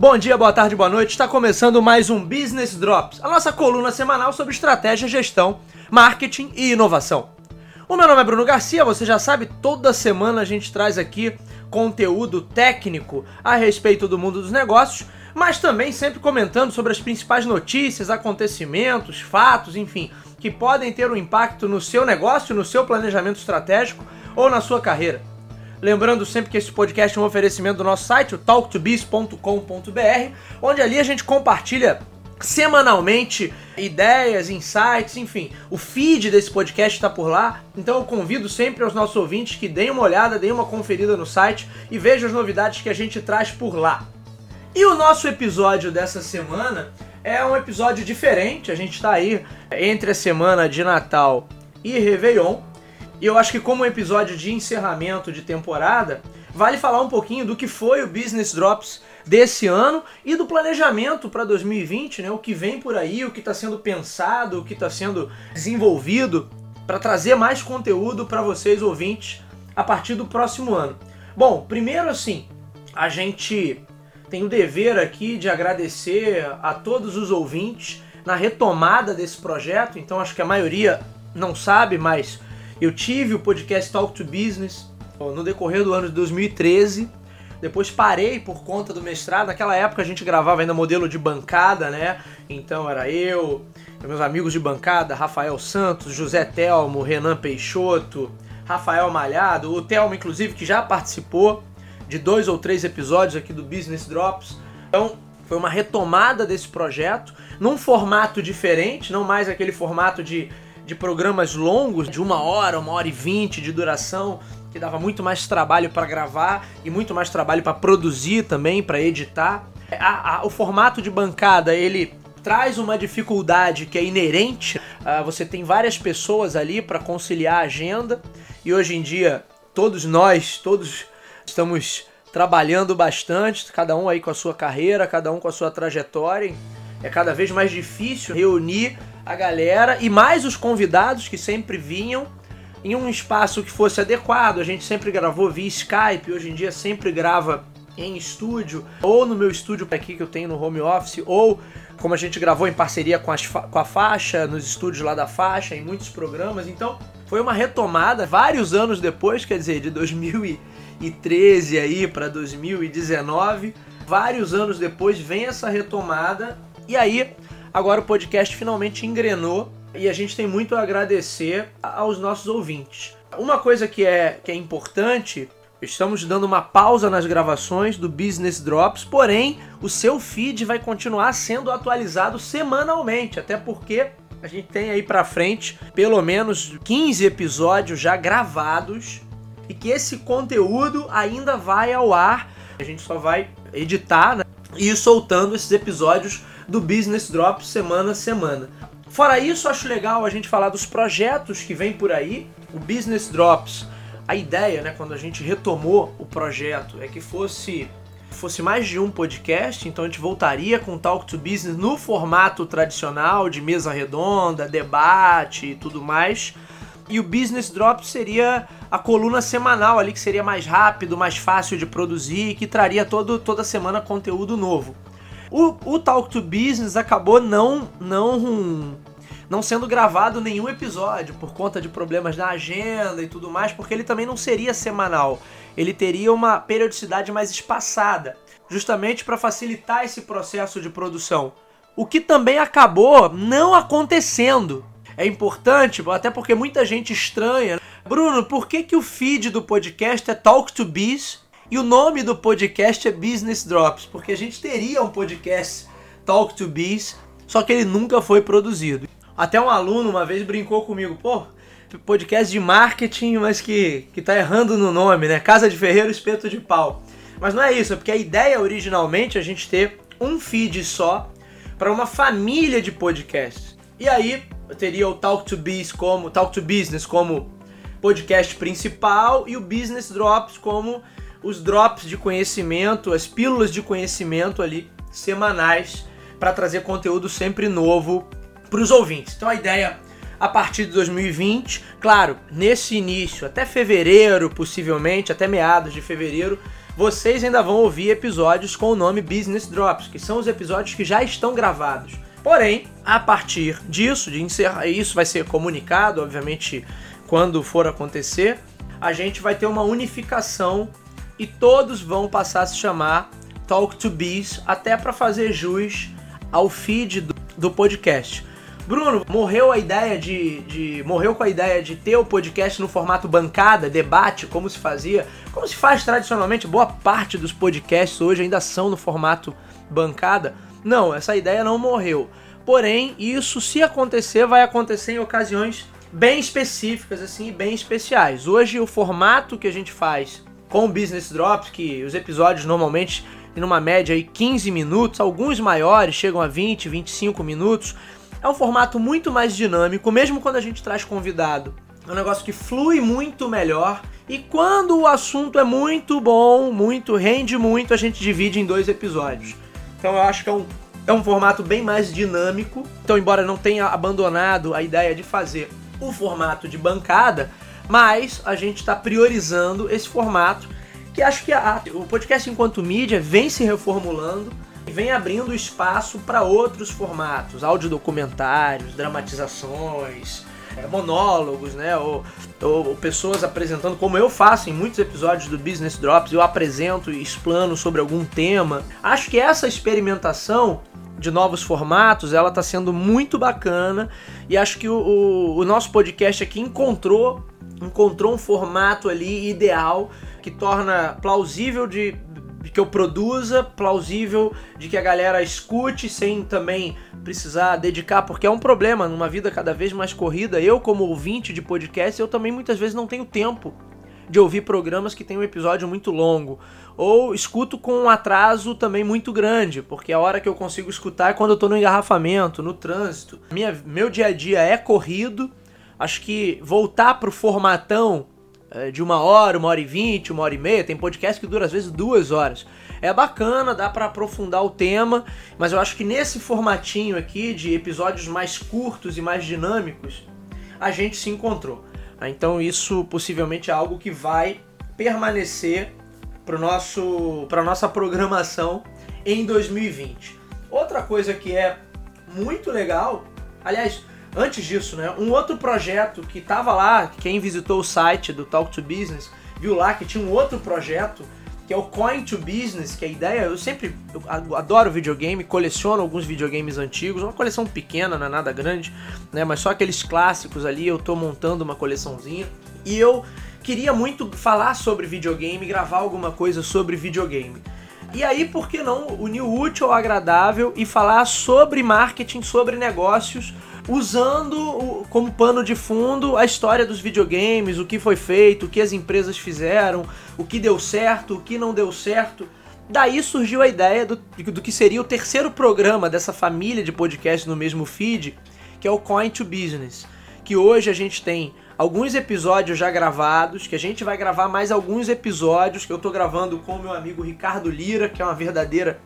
Bom dia, boa tarde, boa noite. Está começando mais um Business Drops, a nossa coluna semanal sobre estratégia, gestão, marketing e inovação. O meu nome é Bruno Garcia, você já sabe, toda semana a gente traz aqui conteúdo técnico a respeito do mundo dos negócios, mas também sempre comentando sobre as principais notícias, acontecimentos, fatos, enfim, que podem ter um impacto no seu negócio, no seu planejamento estratégico ou na sua carreira. Lembrando sempre que esse podcast é um oferecimento do nosso site, o talktobiz.com.br, onde ali a gente compartilha semanalmente ideias, insights, enfim. O feed desse podcast está por lá, então eu convido sempre aos nossos ouvintes que deem uma olhada, deem uma conferida no site e vejam as novidades que a gente traz por lá. E o nosso episódio dessa semana é um episódio diferente, a gente está aí entre a semana de Natal e Réveillon, e eu acho que como episódio de encerramento de temporada, vale falar um pouquinho do que foi o Business Drops desse ano e do planejamento para 2020, né? O que vem por aí, o que está sendo pensado, o que está sendo desenvolvido para trazer mais conteúdo para vocês ouvintes a partir do próximo ano. Bom, primeiro assim, a gente tem o dever aqui de agradecer a todos os ouvintes na retomada desse projeto. Então acho que a maioria não sabe, mas eu tive o podcast Talk to Business no decorrer do ano de 2013. Depois parei por conta do mestrado. Naquela época a gente gravava ainda modelo de bancada, né? Então era eu, meus amigos de bancada, Rafael Santos, José Telmo, Renan Peixoto, Rafael Malhado, o Telmo, inclusive, que já participou de dois ou três episódios aqui do Business Drops. Então foi uma retomada desse projeto num formato diferente, não mais aquele formato de de programas longos, de uma hora, uma hora e vinte de duração, que dava muito mais trabalho para gravar e muito mais trabalho para produzir também, para editar. A, a, o formato de bancada, ele traz uma dificuldade que é inerente. Uh, você tem várias pessoas ali para conciliar a agenda e hoje em dia todos nós, todos estamos trabalhando bastante, cada um aí com a sua carreira, cada um com a sua trajetória. É cada vez mais difícil reunir a galera e mais os convidados que sempre vinham em um espaço que fosse adequado. A gente sempre gravou via Skype, hoje em dia sempre grava em estúdio, ou no meu estúdio aqui que eu tenho no home office, ou como a gente gravou em parceria com, fa com a faixa, nos estúdios lá da faixa, em muitos programas. Então foi uma retomada vários anos depois, quer dizer, de 2013 aí para 2019. Vários anos depois vem essa retomada e aí Agora o podcast finalmente engrenou e a gente tem muito a agradecer aos nossos ouvintes. Uma coisa que é, que é importante, estamos dando uma pausa nas gravações do Business Drops, porém o seu feed vai continuar sendo atualizado semanalmente, até porque a gente tem aí para frente pelo menos 15 episódios já gravados e que esse conteúdo ainda vai ao ar. A gente só vai editar né, e ir soltando esses episódios do Business Drops semana a semana. Fora isso, acho legal a gente falar dos projetos que vem por aí. O Business Drops, a ideia, né, quando a gente retomou o projeto, é que fosse fosse mais de um podcast, então a gente voltaria com Talk to Business no formato tradicional de mesa redonda, debate e tudo mais. E o Business Drops seria a coluna semanal ali que seria mais rápido, mais fácil de produzir que traria todo, toda semana conteúdo novo. O, o Talk to Business acabou não, não, não sendo gravado nenhum episódio por conta de problemas na agenda e tudo mais, porque ele também não seria semanal. Ele teria uma periodicidade mais espaçada, justamente para facilitar esse processo de produção. O que também acabou não acontecendo. É importante, até porque muita gente estranha. Bruno, por que, que o feed do podcast é Talk to Biz e o nome do podcast é Business Drops, porque a gente teria um podcast Talk to Biz, só que ele nunca foi produzido. Até um aluno uma vez brincou comigo, pô, podcast de marketing, mas que, que tá errando no nome, né? Casa de Ferreiro, espeto de pau. Mas não é isso, é porque a ideia originalmente é a gente ter um feed só para uma família de podcasts. E aí eu teria o Talk to Biz como Talk to Business como podcast principal e o Business Drops como os drops de conhecimento, as pílulas de conhecimento ali semanais para trazer conteúdo sempre novo para os ouvintes. Então a ideia a partir de 2020, claro, nesse início, até fevereiro, possivelmente, até meados de fevereiro, vocês ainda vão ouvir episódios com o nome Business Drops, que são os episódios que já estão gravados. Porém, a partir disso, de encerrar, isso vai ser comunicado, obviamente, quando for acontecer, a gente vai ter uma unificação e todos vão passar a se chamar Talk to Biz, até para fazer jus ao feed do, do podcast. Bruno, morreu a ideia de, de, Morreu com a ideia de ter o podcast no formato bancada, debate, como se fazia, como se faz tradicionalmente, boa parte dos podcasts hoje ainda são no formato bancada. Não, essa ideia não morreu. Porém, isso, se acontecer, vai acontecer em ocasiões bem específicas, assim, bem especiais. Hoje, o formato que a gente faz com o Business Drops, que os episódios normalmente em uma média aí 15 minutos, alguns maiores chegam a 20, 25 minutos é um formato muito mais dinâmico, mesmo quando a gente traz convidado. É um negócio que flui muito melhor. E quando o assunto é muito bom, muito, rende muito, a gente divide em dois episódios. Então eu acho que é um, é um formato bem mais dinâmico. Então, embora não tenha abandonado a ideia de fazer o formato de bancada, mas a gente está priorizando esse formato que acho que a, o podcast enquanto mídia vem se reformulando vem abrindo espaço para outros formatos, audiodocumentários, dramatizações, é, monólogos, né? Ou, ou, pessoas apresentando, como eu faço em muitos episódios do Business Drops, eu apresento e explano sobre algum tema. Acho que essa experimentação de novos formatos, ela está sendo muito bacana e acho que o, o, o nosso podcast aqui encontrou encontrou um formato ali ideal que torna plausível de que eu produza, plausível, de que a galera escute sem também precisar dedicar, porque é um problema numa vida cada vez mais corrida. Eu, como ouvinte de podcast, eu também muitas vezes não tenho tempo de ouvir programas que têm um episódio muito longo. Ou escuto com um atraso também muito grande, porque a hora que eu consigo escutar é quando eu tô no engarrafamento, no trânsito. Minha, meu dia a dia é corrido. Acho que voltar pro formatão é, de uma hora, uma hora e vinte, uma hora e meia. Tem podcast que dura às vezes duas horas. É bacana, dá para aprofundar o tema, mas eu acho que nesse formatinho aqui de episódios mais curtos e mais dinâmicos, a gente se encontrou. Então isso possivelmente é algo que vai permanecer para nosso para nossa programação em 2020. Outra coisa que é muito legal, aliás, Antes disso, né, um outro projeto que estava lá, quem visitou o site do Talk to Business, viu lá que tinha um outro projeto que é o Coin to Business, que a ideia, eu sempre eu adoro videogame, coleciono alguns videogames antigos, uma coleção pequena, não é nada grande, né, mas só aqueles clássicos ali, eu tô montando uma coleçãozinha. E eu queria muito falar sobre videogame, gravar alguma coisa sobre videogame. E aí, por que não unir o útil ao agradável e falar sobre marketing, sobre negócios, usando como pano de fundo a história dos videogames, o que foi feito, o que as empresas fizeram, o que deu certo, o que não deu certo. Daí surgiu a ideia do, do que seria o terceiro programa dessa família de podcasts no mesmo feed, que é o Coin to Business. Que hoje a gente tem alguns episódios já gravados, que a gente vai gravar mais alguns episódios que eu tô gravando com o meu amigo Ricardo Lira, que é uma verdadeira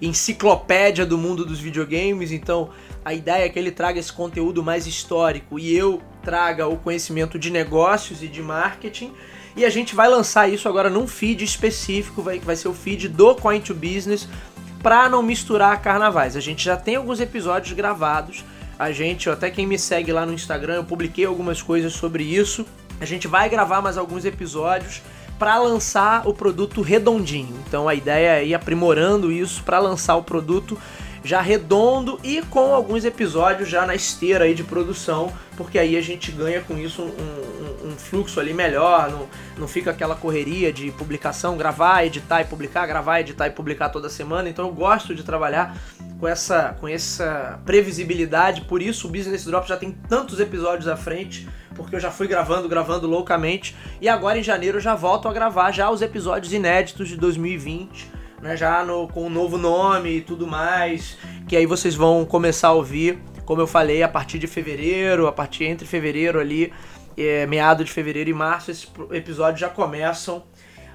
enciclopédia do mundo dos videogames, então a ideia é que ele traga esse conteúdo mais histórico e eu traga o conhecimento de negócios e de marketing. E a gente vai lançar isso agora num feed específico, vai, vai ser o feed do Coin to Business, para não misturar carnavais. A gente já tem alguns episódios gravados. A gente, até quem me segue lá no Instagram, eu publiquei algumas coisas sobre isso. A gente vai gravar mais alguns episódios para lançar o produto redondinho. Então a ideia é ir aprimorando isso para lançar o produto já redondo e com alguns episódios já na esteira aí de produção, porque aí a gente ganha com isso um, um, um, fluxo ali melhor, não, não fica aquela correria de publicação, gravar, editar e publicar, gravar, editar e publicar toda semana. Então eu gosto de trabalhar com essa, com essa previsibilidade, por isso o Business Drop já tem tantos episódios à frente, porque eu já fui gravando, gravando loucamente, e agora em janeiro eu já volto a gravar já os episódios inéditos de 2020 né, já no, com um novo nome e tudo mais, que aí vocês vão começar a ouvir, como eu falei, a partir de fevereiro, a partir entre fevereiro ali, é, meado de fevereiro e março, esses episódios já começam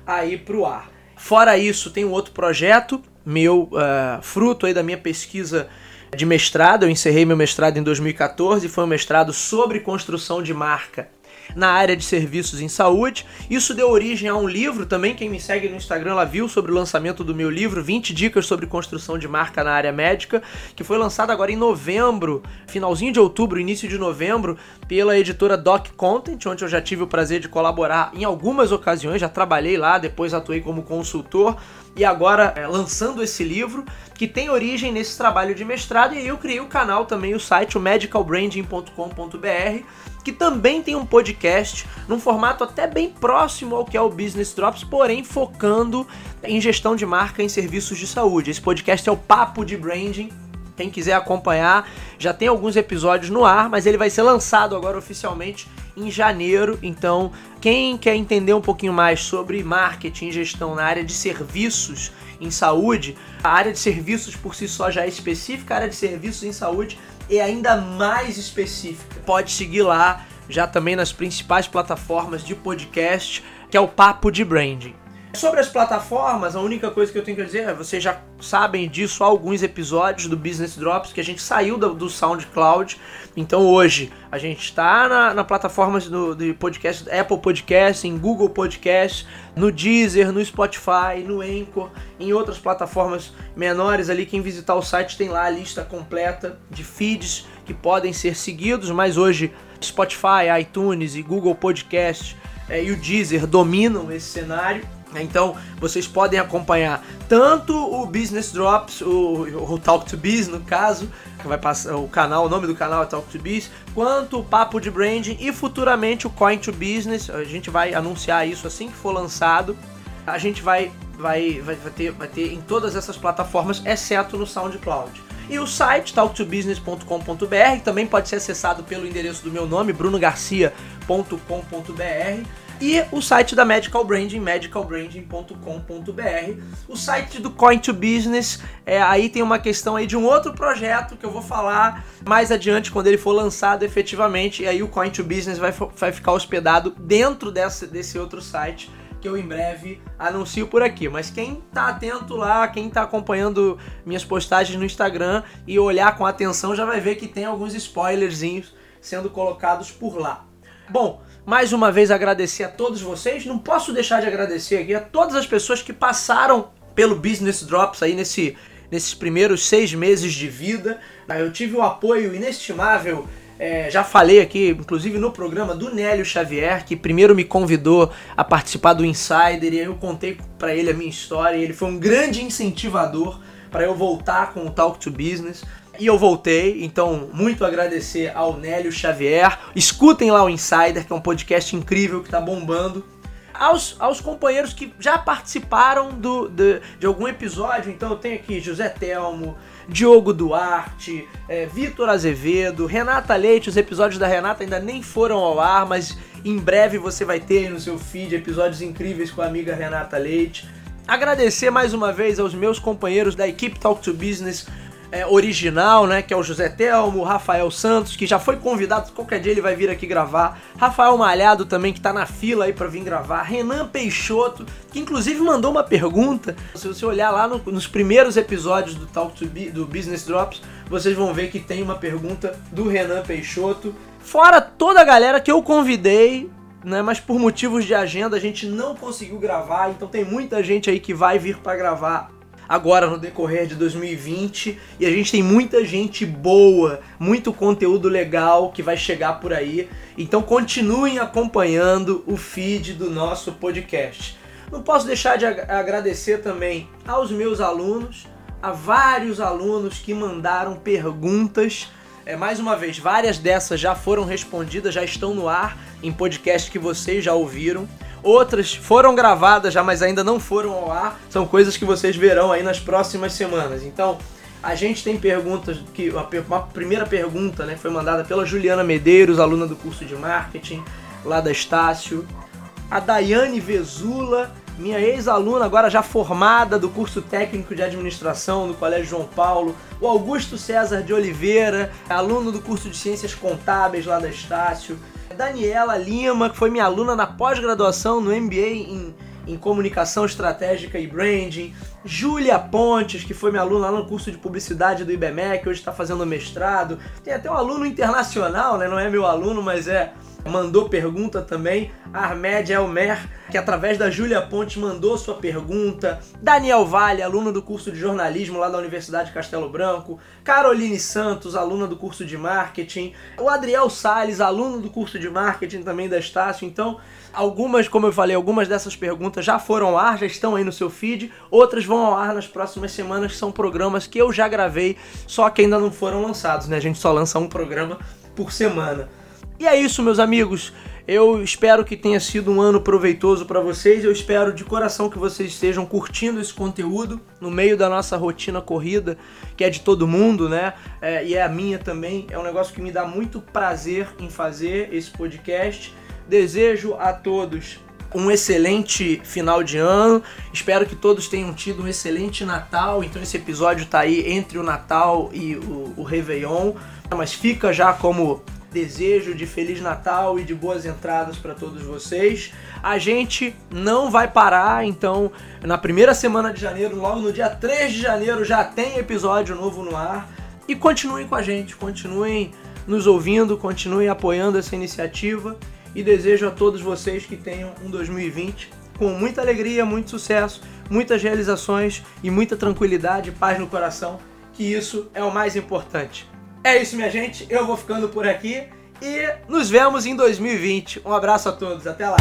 a ir pro ar. Fora isso, tem um outro projeto meu, uh, fruto aí da minha pesquisa de mestrado, eu encerrei meu mestrado em 2014, foi um mestrado sobre construção de marca na área de serviços em saúde. Isso deu origem a um livro também, quem me segue no Instagram lá viu sobre o lançamento do meu livro, 20 dicas sobre construção de marca na área médica, que foi lançado agora em novembro, finalzinho de outubro, início de novembro, pela editora Doc Content, onde eu já tive o prazer de colaborar em algumas ocasiões, já trabalhei lá, depois atuei como consultor. E agora é, lançando esse livro que tem origem nesse trabalho de mestrado. E eu criei o canal também, o site, o medicalbranding.com.br, que também tem um podcast num formato até bem próximo ao que é o Business Drops, porém focando em gestão de marca em serviços de saúde. Esse podcast é o Papo de Branding. Quem quiser acompanhar, já tem alguns episódios no ar, mas ele vai ser lançado agora oficialmente em janeiro. Então, quem quer entender um pouquinho mais sobre marketing e gestão na área de serviços em saúde, a área de serviços por si só já é específica, a área de serviços em saúde é ainda mais específica. Pode seguir lá, já também nas principais plataformas de podcast, que é o Papo de Branding. Sobre as plataformas, a única coisa que eu tenho que dizer é vocês já sabem disso há alguns episódios do Business Drops que a gente saiu do, do SoundCloud. Então hoje a gente está na, na plataforma do, podcast Apple Podcast, em Google Podcast, no Deezer, no Spotify, no Anchor, em outras plataformas menores ali. Quem visitar o site tem lá a lista completa de feeds que podem ser seguidos, mas hoje Spotify, iTunes e Google Podcast é, e o Deezer dominam esse cenário. Então vocês podem acompanhar tanto o Business Drops, o, o Talk to Biz no caso, que vai passar o canal, o nome do canal é Talk to Biz, quanto o Papo de Branding e futuramente o Coin to Business. A gente vai anunciar isso assim que for lançado. A gente vai, vai, vai, vai ter, vai ter em todas essas plataformas, exceto no SoundCloud. E o site talktobusiness.com.br também pode ser acessado pelo endereço do meu nome, brunogarcia.com.br e o site da Medical Branding, medicalbranding.com.br. O site do Coin to Business, é, aí tem uma questão aí de um outro projeto que eu vou falar mais adiante quando ele for lançado efetivamente. E aí o Coin to Business vai, vai ficar hospedado dentro dessa, desse outro site que eu em breve anuncio por aqui. Mas quem tá atento lá, quem tá acompanhando minhas postagens no Instagram e olhar com atenção já vai ver que tem alguns spoilerzinhos sendo colocados por lá. Bom, mais uma vez agradecer a todos vocês. Não posso deixar de agradecer aqui a todas as pessoas que passaram pelo Business Drops aí nesse, nesses primeiros seis meses de vida. Eu tive o apoio inestimável. É, já falei aqui, inclusive no programa do Nélio Xavier, que primeiro me convidou a participar do Insider e eu contei para ele a minha história. Ele foi um grande incentivador para eu voltar com o Talk to Business. E eu voltei, então muito agradecer ao Nélio Xavier. Escutem lá o Insider, que é um podcast incrível que tá bombando. Aos, aos companheiros que já participaram do, de, de algum episódio, então eu tenho aqui José Telmo, Diogo Duarte, é, Vitor Azevedo, Renata Leite. Os episódios da Renata ainda nem foram ao ar, mas em breve você vai ter no seu feed episódios incríveis com a amiga Renata Leite. Agradecer mais uma vez aos meus companheiros da equipe Talk to Business, é, original, né? Que é o José Telmo, Rafael Santos, que já foi convidado, qualquer dia ele vai vir aqui gravar. Rafael Malhado também, que tá na fila aí para vir gravar. Renan Peixoto, que inclusive mandou uma pergunta. Se você olhar lá no, nos primeiros episódios do Talk to do Business Drops, vocês vão ver que tem uma pergunta do Renan Peixoto. Fora toda a galera que eu convidei né, mas por motivos de agenda a gente não conseguiu gravar, então tem muita gente aí que vai vir para gravar agora no decorrer de 2020 e a gente tem muita gente boa, muito conteúdo legal que vai chegar por aí. Então continuem acompanhando o feed do nosso podcast. Não posso deixar de agradecer também aos meus alunos, a vários alunos que mandaram perguntas. É, mais uma vez, várias dessas já foram respondidas, já estão no ar em podcast que vocês já ouviram. Outras foram gravadas já, mas ainda não foram ao ar. São coisas que vocês verão aí nas próximas semanas. Então, a gente tem perguntas que uma primeira pergunta, né, foi mandada pela Juliana Medeiros, aluna do curso de marketing lá da Estácio. A Daiane Vezula, minha ex-aluna, agora já formada do curso técnico de administração do Colégio João Paulo. O Augusto César de Oliveira, aluno do curso de ciências contábeis lá da Estácio. Daniela Lima, que foi minha aluna na pós-graduação no MBA em, em Comunicação Estratégica e Branding. Júlia Pontes, que foi minha aluna lá no curso de Publicidade do IBMEC, hoje está fazendo mestrado. Tem até um aluno internacional, né? Não é meu aluno, mas é mandou pergunta também. Armed Elmer, que através da Júlia Pontes mandou sua pergunta. Daniel Vale, aluno do curso de jornalismo lá da Universidade de Castelo Branco. Caroline Santos, aluna do curso de marketing. O Adriel Sales, aluno do curso de marketing também da Estácio. Então, algumas, como eu falei, algumas dessas perguntas já foram ao ar, já estão aí no seu feed. Outras vão ao ar nas próximas semanas, são programas que eu já gravei, só que ainda não foram lançados, né? A gente só lança um programa por semana. E é isso, meus amigos. Eu espero que tenha sido um ano proveitoso para vocês. Eu espero de coração que vocês estejam curtindo esse conteúdo no meio da nossa rotina corrida, que é de todo mundo, né? É, e é a minha também. É um negócio que me dá muito prazer em fazer esse podcast. Desejo a todos um excelente final de ano. Espero que todos tenham tido um excelente Natal. Então esse episódio tá aí entre o Natal e o, o Réveillon. Mas fica já como desejo de Feliz Natal e de boas entradas para todos vocês. A gente não vai parar, então, na primeira semana de janeiro, logo no dia 3 de janeiro, já tem episódio novo no ar. E continuem com a gente, continuem nos ouvindo, continuem apoiando essa iniciativa e desejo a todos vocês que tenham um 2020 com muita alegria, muito sucesso, muitas realizações e muita tranquilidade e paz no coração, que isso é o mais importante. É isso, minha gente. Eu vou ficando por aqui e nos vemos em 2020. Um abraço a todos. Até lá.